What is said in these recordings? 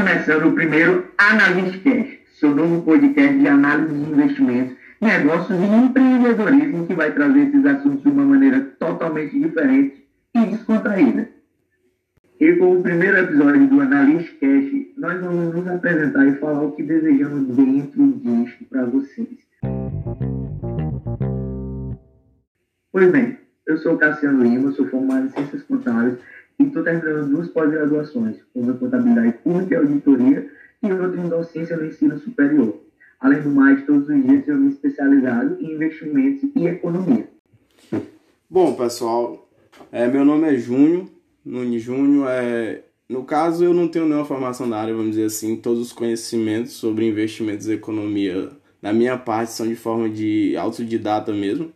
começando o primeiro Analistcast, seu novo podcast de análise de investimentos, negócios e empreendedorismo que vai trazer esses assuntos de uma maneira totalmente diferente e descontraída. E com o primeiro episódio do Analistcast, nós vamos nos apresentar e falar o que desejamos dentro disso para vocês. Pois bem, eu sou Cassiano Lima, sou formado em Ciências Contábeis estou terminando duas pós-graduações, uma em Contabilidade Pública e Auditoria e outra em Docência no Ensino Superior. Além do mais, todos os dias eu me especializado em investimentos e economia. Bom, pessoal, é, meu nome é Júnior, Nunes Júnior. É, no caso, eu não tenho nenhuma formação na área, vamos dizer assim, todos os conhecimentos sobre investimentos e economia, na minha parte, são de forma de autodidata mesmo.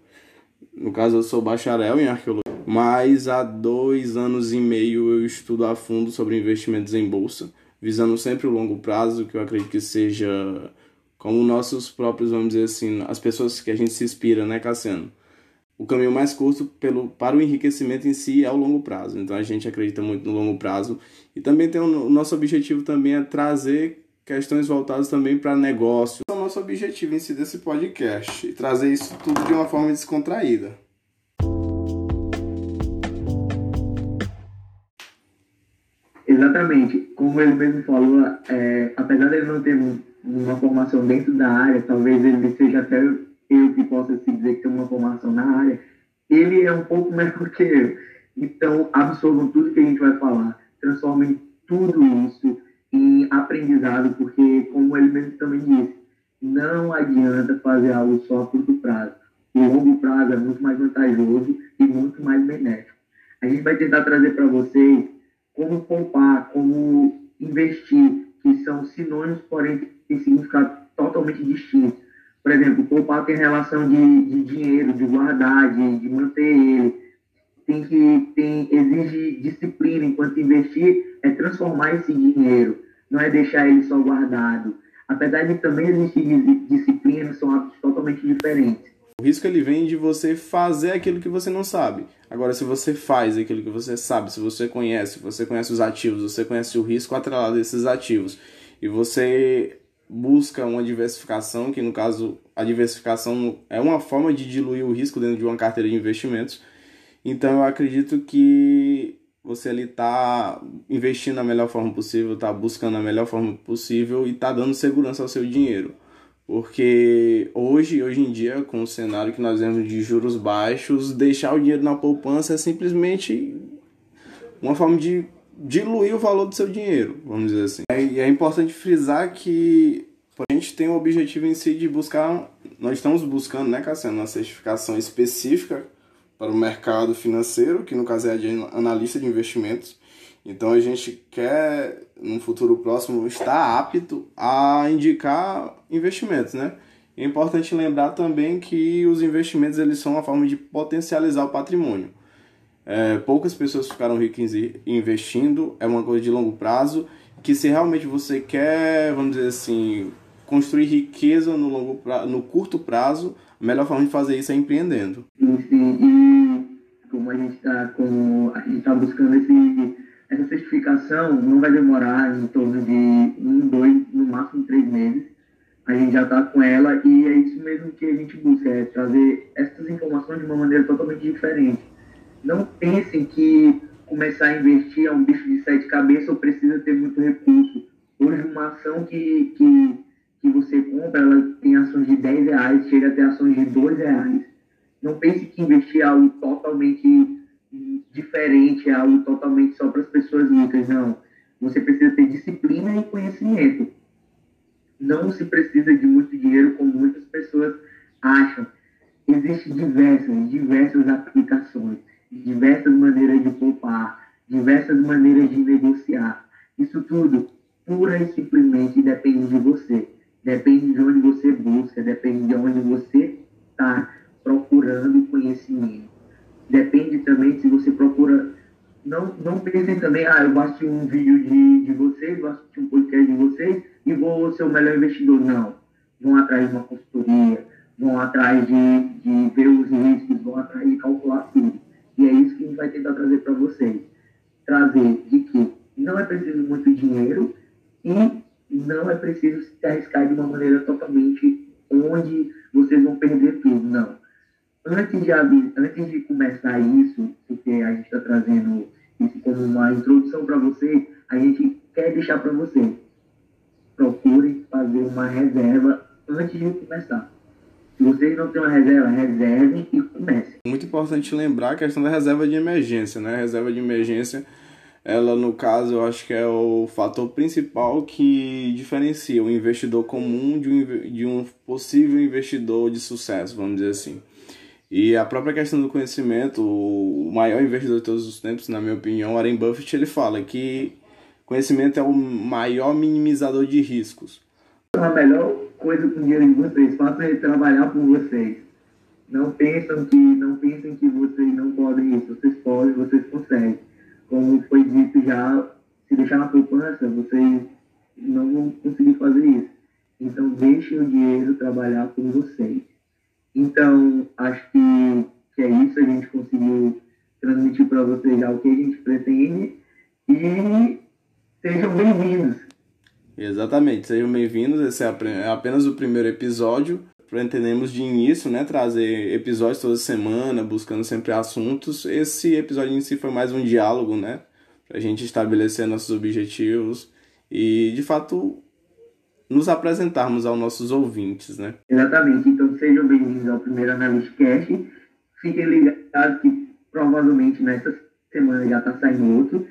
No caso, eu sou bacharel em arqueologia mas há dois anos e meio eu estudo a fundo sobre investimentos em bolsa, visando sempre o longo prazo, que eu acredito que seja como nossos próprios, vamos dizer assim, as pessoas que a gente se inspira, né, Cassiano? O caminho mais curto pelo, para o enriquecimento em si é o longo prazo. Então a gente acredita muito no longo prazo. E também tem o, o nosso objetivo também é trazer questões voltadas também para negócio. É o nosso objetivo em si desse podcast e trazer isso tudo de uma forma descontraída. Exatamente. Como ele mesmo falou, é, apesar dele não ter uma formação dentro da área, talvez ele seja até eu que possa se dizer que tem uma formação na área, ele é um pouco melhor que eu. Então, absorvam tudo que a gente vai falar, transformem tudo isso em aprendizado, porque, como ele mesmo também disse, não adianta fazer algo só a curto prazo. O longo prazo é muito mais vantajoso e muito mais benéfico. A gente vai tentar trazer para vocês como poupar, como investir, que são sinônimos, porém têm significado totalmente distintos. Por exemplo, poupar tem relação de, de dinheiro, de guardar, de, de manter ele. Tem que tem, exige disciplina, enquanto investir é transformar esse dinheiro, não é deixar ele só guardado. Apesar de também existir disciplina, são hábitos totalmente diferentes. O risco ele vem de você fazer aquilo que você não sabe. Agora, se você faz aquilo que você sabe, se você conhece, você conhece os ativos, você conhece o risco atrelado a esses ativos, e você busca uma diversificação, que no caso a diversificação é uma forma de diluir o risco dentro de uma carteira de investimentos. Então eu acredito que você ali está investindo da melhor forma possível, está buscando a melhor forma possível e está dando segurança ao seu dinheiro. Porque hoje, hoje em dia, com o cenário que nós vemos de juros baixos, deixar o dinheiro na poupança é simplesmente uma forma de diluir o valor do seu dinheiro, vamos dizer assim. E é importante frisar que a gente tem o objetivo em si de buscar, nós estamos buscando, né, Cassiano, uma certificação específica para o mercado financeiro, que no caso é de analista de investimentos. Então a gente quer, no futuro próximo, estar apto a indicar investimentos, né? É importante lembrar também que os investimentos eles são uma forma de potencializar o patrimônio. É, poucas pessoas ficaram ricas investindo, é uma coisa de longo prazo, que se realmente você quer, vamos dizer assim, construir riqueza no, longo pra, no curto prazo, a melhor forma de fazer isso é empreendendo. Sim, sim. E como a gente está tá buscando esse essa certificação não vai demorar em torno de um, dois, no máximo três meses. A gente já está com ela e é isso mesmo que a gente busca, é trazer essas informações de uma maneira totalmente diferente. Não pensem que começar a investir é um bicho de sete cabeças ou precisa ter muito recurso. Hoje, uma ação que, que, que você compra, ela tem ações de 10 reais, chega a ter ações de 2 reais. Não pense que investir é algo totalmente diferente, é algo totalmente só para as pessoas ricas, não. Você precisa ter disciplina e conhecimento. Não se precisa de muito dinheiro, como muitas pessoas acham. Existem diversas, diversas aplicações, diversas maneiras de poupar, diversas maneiras de negociar. Isso tudo, pura e simplesmente, depende de você. Depende de onde você busca, depende de onde você Não, não pensem também, ah, eu vou um vídeo de, de vocês, vou assistir um podcast de vocês e vou ser o melhor investidor. Não. Vão atrás de uma consultoria, vão atrás de, de ver os riscos, vão atrás de calcular tudo. E é isso que a gente vai tentar trazer para vocês. Trazer de que não é preciso muito dinheiro E não é preciso se arriscar de uma maneira totalmente onde vocês vão perder tudo, não. Antes de, antes de começar isso, porque a gente está trazendo como uma introdução para você, a gente quer deixar para você. Procure fazer uma reserva antes de começar. Se vocês não têm uma reserva, reservem e comecem. Muito importante lembrar a questão da reserva de emergência, né? A reserva de emergência, ela no caso, eu acho que é o fator principal que diferencia o investidor comum de um, de um possível investidor de sucesso, vamos dizer assim. E a própria questão do conhecimento, o maior investidor de todos os tempos, na minha opinião, Warren Buffett, ele fala que conhecimento é o maior minimizador de riscos. A melhor coisa com dinheiro de vocês, façam ele trabalhar por vocês. Não pensam que, não pensem que vocês não podem isso, vocês podem, vocês conseguem. Como foi dito já, se deixar na poupança, vocês não vão conseguir fazer isso. Então deixem o dinheiro trabalhar por vocês. Então, acho que, que é isso, a gente conseguiu transmitir para vocês já o que a gente pretende e sejam bem-vindos. Exatamente, sejam bem-vindos. Esse é, é apenas o primeiro episódio. Pretendemos de início, né, trazer episódios toda semana, buscando sempre assuntos. Esse episódio em si foi mais um diálogo, né, para a gente estabelecer nossos objetivos e, de fato, nos apresentarmos aos nossos ouvintes, né? Exatamente. Então, sejam bem-vindos ao primeiro Analyst Cast. Fiquem ligados que provavelmente nessa semana já está saindo outro.